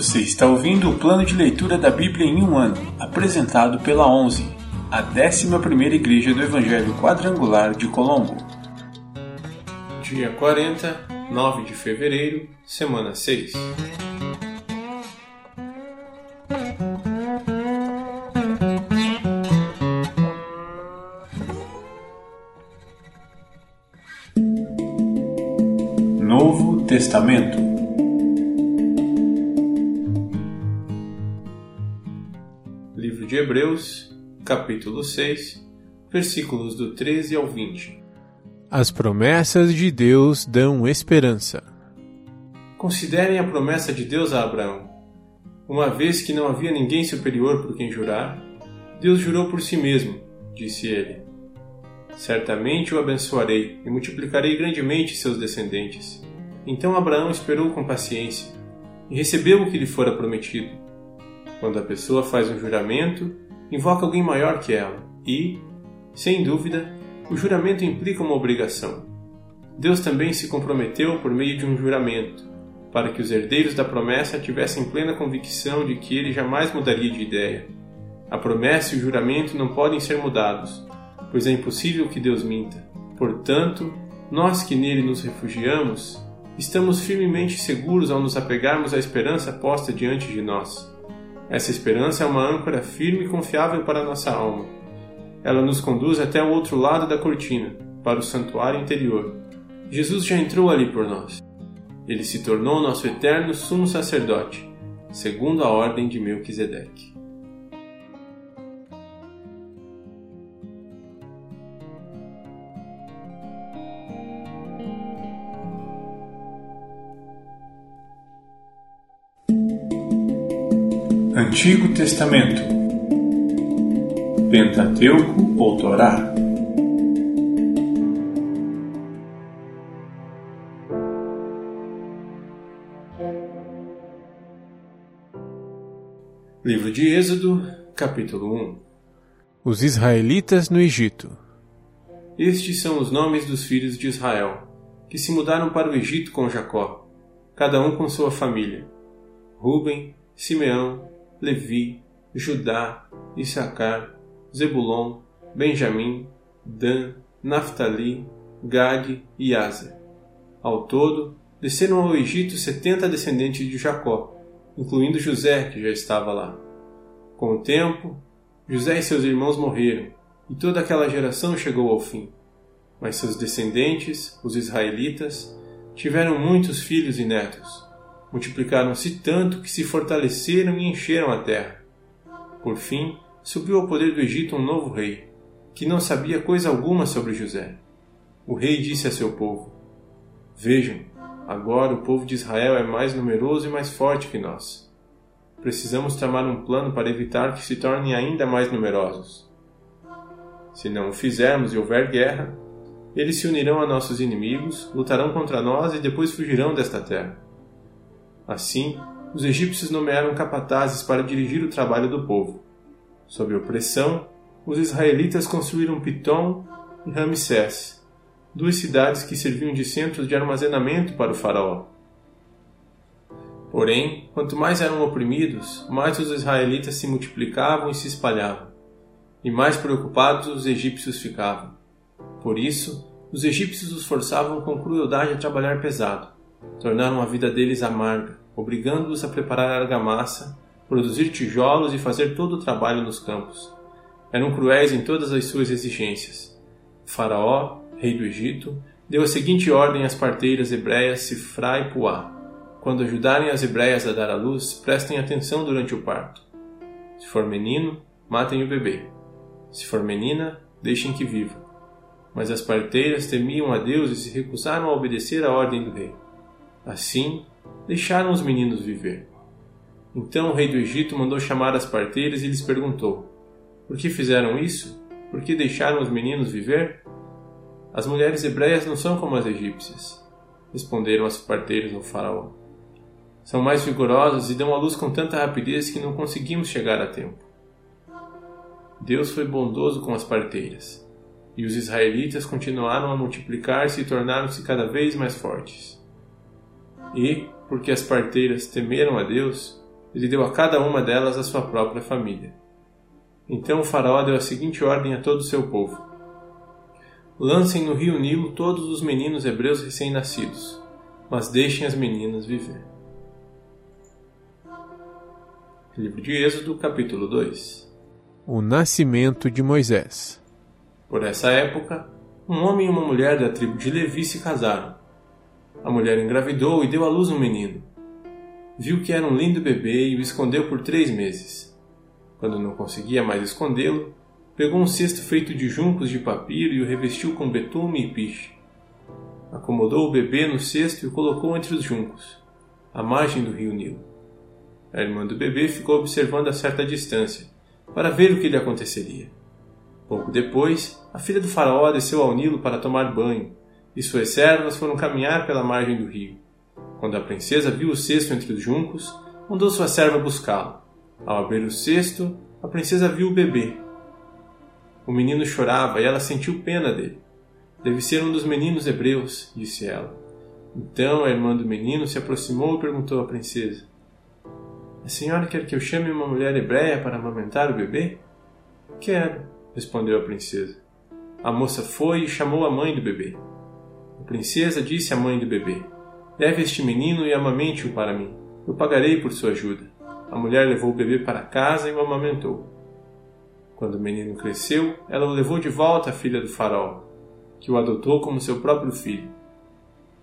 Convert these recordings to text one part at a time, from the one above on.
Você está ouvindo o plano de leitura da Bíblia em um ano, apresentado pela 11, a 11ª Igreja do Evangelho Quadrangular de Colombo. Dia 40, 9 de fevereiro, semana 6. Novo Testamento Hebreus, capítulo 6, versículos do 13 ao 20. As promessas de Deus dão esperança. Considerem a promessa de Deus a Abraão. Uma vez que não havia ninguém superior por quem jurar, Deus jurou por si mesmo, disse ele. Certamente o abençoarei e multiplicarei grandemente seus descendentes. Então Abraão esperou com paciência e recebeu o que lhe fora prometido. Quando a pessoa faz um juramento, invoca alguém maior que ela e, sem dúvida, o juramento implica uma obrigação. Deus também se comprometeu por meio de um juramento, para que os herdeiros da promessa tivessem plena convicção de que ele jamais mudaria de ideia. A promessa e o juramento não podem ser mudados, pois é impossível que Deus minta. Portanto, nós que nele nos refugiamos, estamos firmemente seguros ao nos apegarmos à esperança posta diante de nós. Essa esperança é uma âncora firme e confiável para nossa alma. Ela nos conduz até o outro lado da cortina, para o santuário interior. Jesus já entrou ali por nós. Ele se tornou nosso eterno sumo sacerdote, segundo a ordem de Melquisedeque. Antigo Testamento. Pentateuco ou Torá? Livro de Êxodo, capítulo 1 Os israelitas no Egito. Estes são os nomes dos filhos de Israel, que se mudaram para o Egito com Jacó, cada um com sua família: Ruben, Simeão, Levi, Judá, Issacar, Zebulon, Benjamim, Dan, Naphtali, Gade e Aser. Ao todo, desceram ao Egito setenta descendentes de Jacó, incluindo José, que já estava lá. Com o tempo, José e seus irmãos morreram, e toda aquela geração chegou ao fim. Mas seus descendentes, os israelitas, tiveram muitos filhos e netos. Multiplicaram-se tanto que se fortaleceram e encheram a terra. Por fim, subiu ao poder do Egito um novo rei, que não sabia coisa alguma sobre José. O rei disse a seu povo: Vejam, agora o povo de Israel é mais numeroso e mais forte que nós. Precisamos tramar um plano para evitar que se tornem ainda mais numerosos. Se não o fizermos e houver guerra, eles se unirão a nossos inimigos, lutarão contra nós e depois fugirão desta terra. Assim, os egípcios nomearam capatazes para dirigir o trabalho do povo. Sob opressão, os israelitas construíram Pitom e Ramsés, duas cidades que serviam de centros de armazenamento para o faraó. Porém, quanto mais eram oprimidos, mais os israelitas se multiplicavam e se espalhavam, e mais preocupados os egípcios ficavam. Por isso, os egípcios os forçavam com crueldade a trabalhar pesado. Tornaram a vida deles amarga, obrigando-os a preparar argamassa, produzir tijolos e fazer todo o trabalho nos campos. Eram cruéis em todas as suas exigências. O faraó, rei do Egito, deu a seguinte ordem às parteiras hebreias Sifra e Puá. Quando ajudarem as hebreias a dar à luz, prestem atenção durante o parto. Se for menino, matem o bebê. Se for menina, deixem que viva. Mas as parteiras temiam a Deus e se recusaram a obedecer à ordem do rei. Assim, deixaram os meninos viver. Então o rei do Egito mandou chamar as parteiras e lhes perguntou: Por que fizeram isso? Por que deixaram os meninos viver? As mulheres hebreias não são como as egípcias, responderam as parteiras ao faraó. São mais vigorosas e dão à luz com tanta rapidez que não conseguimos chegar a tempo. Deus foi bondoso com as parteiras, e os israelitas continuaram a multiplicar-se e tornaram-se cada vez mais fortes. E, porque as parteiras temeram a Deus, ele deu a cada uma delas a sua própria família. Então o faraó deu a seguinte ordem a todo o seu povo: Lancem no rio Nilo todos os meninos hebreus recém-nascidos, mas deixem as meninas viver. Livro de Êxodo, capítulo 2 O nascimento de Moisés. Por essa época, um homem e uma mulher da tribo de Levi se casaram. A mulher engravidou e deu à luz um menino. Viu que era um lindo bebê e o escondeu por três meses. Quando não conseguia mais escondê-lo, pegou um cesto feito de juncos de papiro e o revestiu com betume e piche. Acomodou o bebê no cesto e o colocou entre os juncos, à margem do rio Nilo. A irmã do bebê ficou observando a certa distância, para ver o que lhe aconteceria. Pouco depois, a filha do faraó desceu ao Nilo para tomar banho, e suas servas foram caminhar pela margem do rio. Quando a princesa viu o cesto entre os juncos, mandou sua serva buscá-lo. Ao abrir o cesto, a princesa viu o bebê. O menino chorava e ela sentiu pena dele. Deve ser um dos meninos hebreus, disse ela. Então a irmã do menino se aproximou e perguntou à princesa: a senhora quer que eu chame uma mulher hebreia para amamentar o bebê? Quero, respondeu a princesa. A moça foi e chamou a mãe do bebê. A princesa disse à mãe do bebê: Leve este menino e amamente-o para mim. Eu pagarei por sua ajuda. A mulher levou o bebê para casa e o amamentou. Quando o menino cresceu, ela o levou de volta à filha do faraó, que o adotou como seu próprio filho.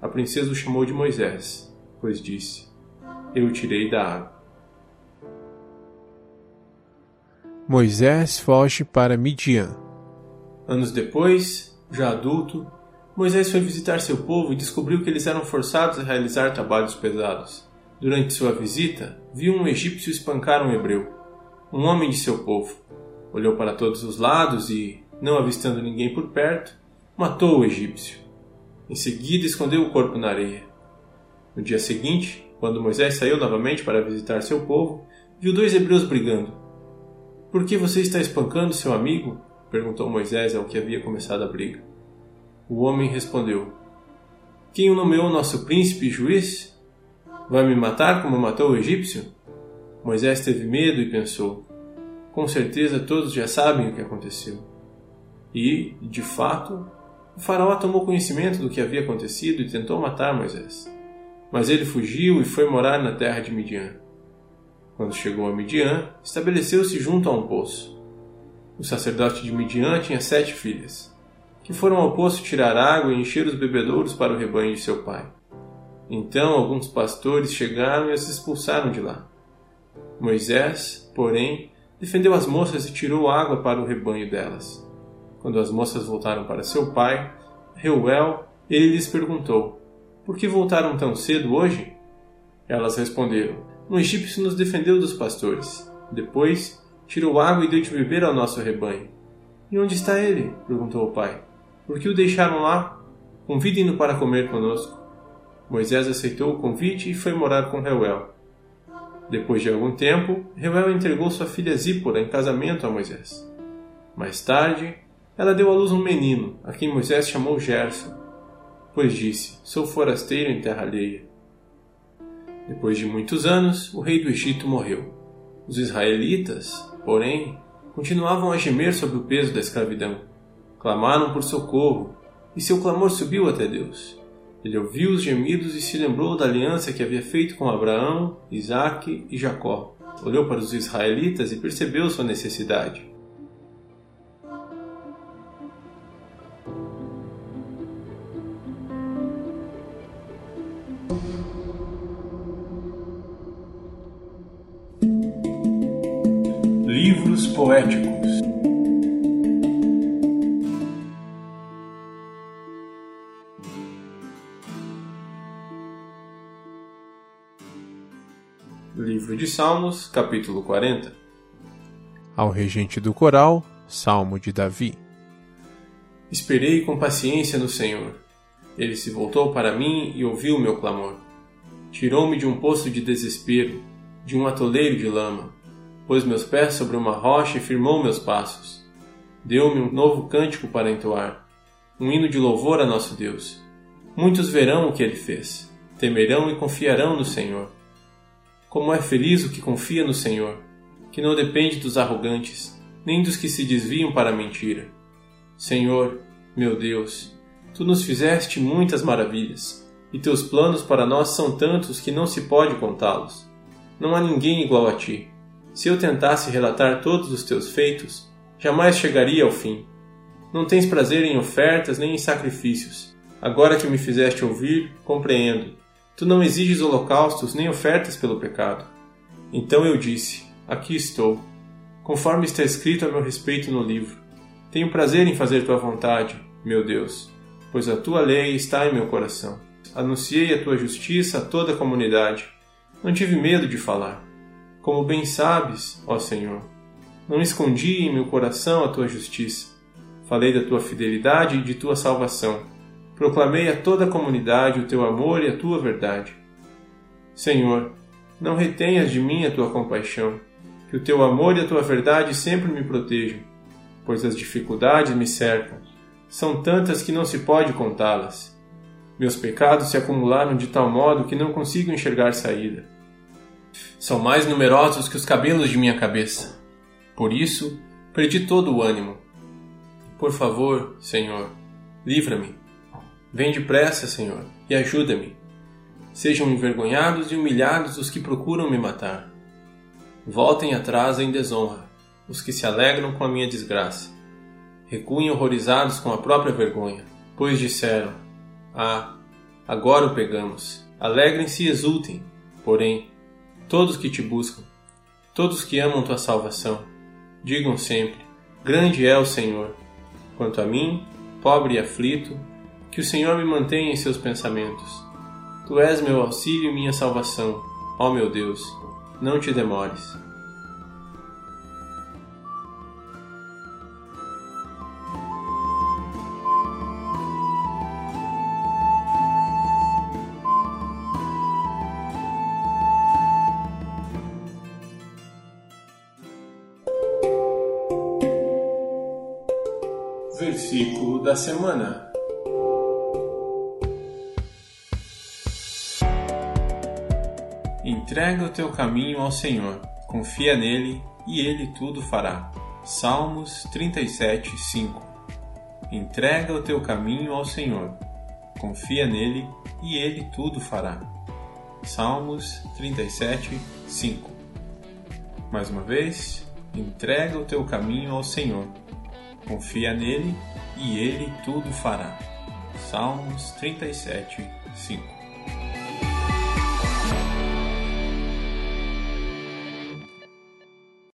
A princesa o chamou de Moisés, pois disse: Eu o tirei da água. Moisés foge para Midian. Anos depois, já adulto, Moisés foi visitar seu povo e descobriu que eles eram forçados a realizar trabalhos pesados. Durante sua visita, viu um egípcio espancar um hebreu, um homem de seu povo. Olhou para todos os lados e, não avistando ninguém por perto, matou o egípcio. Em seguida, escondeu o corpo na areia. No dia seguinte, quando Moisés saiu novamente para visitar seu povo, viu dois hebreus brigando. Por que você está espancando seu amigo? perguntou Moisés ao que havia começado a briga. O homem respondeu: Quem o nomeou nosso príncipe e juiz? Vai me matar como matou o egípcio? Moisés teve medo e pensou: Com certeza todos já sabem o que aconteceu. E, de fato, o faraó tomou conhecimento do que havia acontecido e tentou matar Moisés. Mas ele fugiu e foi morar na terra de Midian. Quando chegou a Midian, estabeleceu-se junto a um poço. O sacerdote de Midian tinha sete filhas, que foram ao poço tirar água e encher os bebedouros para o rebanho de seu pai. Então alguns pastores chegaram e as expulsaram de lá. Moisés, porém, defendeu as moças e tirou água para o rebanho delas. Quando as moças voltaram para seu pai, Reuel, ele lhes perguntou: Por que voltaram tão cedo hoje? Elas responderam: um egípcio nos defendeu dos pastores. Depois, tirou água e deu de beber ao nosso rebanho. E onde está ele? perguntou o pai. Por que o deixaram lá? Convidem-no para comer conosco. Moisés aceitou o convite e foi morar com Reuel. Depois de algum tempo, Reuel entregou sua filha Zípora em casamento a Moisés. Mais tarde, ela deu à luz um menino, a quem Moisés chamou Gerson, pois disse: Sou forasteiro em terra alheia. Depois de muitos anos, o rei do Egito morreu. Os israelitas, porém, continuavam a gemer sob o peso da escravidão. Clamaram por socorro, e seu clamor subiu até Deus. Ele ouviu os gemidos e se lembrou da aliança que havia feito com Abraão, Isaque e Jacó. Olhou para os israelitas e percebeu sua necessidade. Livro de Salmos, capítulo 40 Ao regente do coral, Salmo de Davi. Esperei com paciência no Senhor. Ele se voltou para mim e ouviu o meu clamor. Tirou-me de um poço de desespero, de um atoleiro de lama pôs meus pés sobre uma rocha e firmou meus passos. Deu-me um novo cântico para entoar, um hino de louvor a nosso Deus. Muitos verão o que ele fez, temerão e confiarão no Senhor. Como é feliz o que confia no Senhor, que não depende dos arrogantes, nem dos que se desviam para a mentira. Senhor, meu Deus, tu nos fizeste muitas maravilhas, e teus planos para nós são tantos que não se pode contá-los. Não há ninguém igual a ti. Se eu tentasse relatar todos os teus feitos, jamais chegaria ao fim. Não tens prazer em ofertas nem em sacrifícios. Agora que me fizeste ouvir, compreendo. Tu não exiges holocaustos nem ofertas pelo pecado. Então eu disse: Aqui estou, conforme está escrito a meu respeito no livro. Tenho prazer em fazer tua vontade, meu Deus, pois a tua lei está em meu coração. Anunciei a tua justiça a toda a comunidade. Não tive medo de falar. Como bem sabes, ó Senhor, não escondi em meu coração a tua justiça. Falei da tua fidelidade e de tua salvação. Proclamei a toda a comunidade o teu amor e a tua verdade. Senhor, não retenhas de mim a tua compaixão, que o teu amor e a tua verdade sempre me protejam, pois as dificuldades me cercam. São tantas que não se pode contá-las. Meus pecados se acumularam de tal modo que não consigo enxergar saída. São mais numerosos que os cabelos de minha cabeça. Por isso, perdi todo o ânimo. Por favor, Senhor, livra-me. Vem depressa, Senhor, e ajuda-me. Sejam envergonhados e humilhados os que procuram me matar. Voltem atrás em desonra os que se alegram com a minha desgraça. Recuem horrorizados com a própria vergonha, pois disseram: Ah, agora o pegamos. Alegrem-se e exultem, porém, todos que te buscam, todos que amam tua salvação, digam sempre: Grande é o Senhor. Quanto a mim, pobre e aflito, que o Senhor me mantenha em seus pensamentos. Tu és meu auxílio e minha salvação, ó meu Deus, não te demores. Versículo da semana. Entrega o teu caminho ao Senhor, confia nele e ele tudo fará. Salmos 37, 5 Entrega o teu caminho ao Senhor, confia nele e ele tudo fará. Salmos 37, 5 Mais uma vez, entrega o teu caminho ao Senhor, confia nele e ele tudo fará. Salmos 37, 5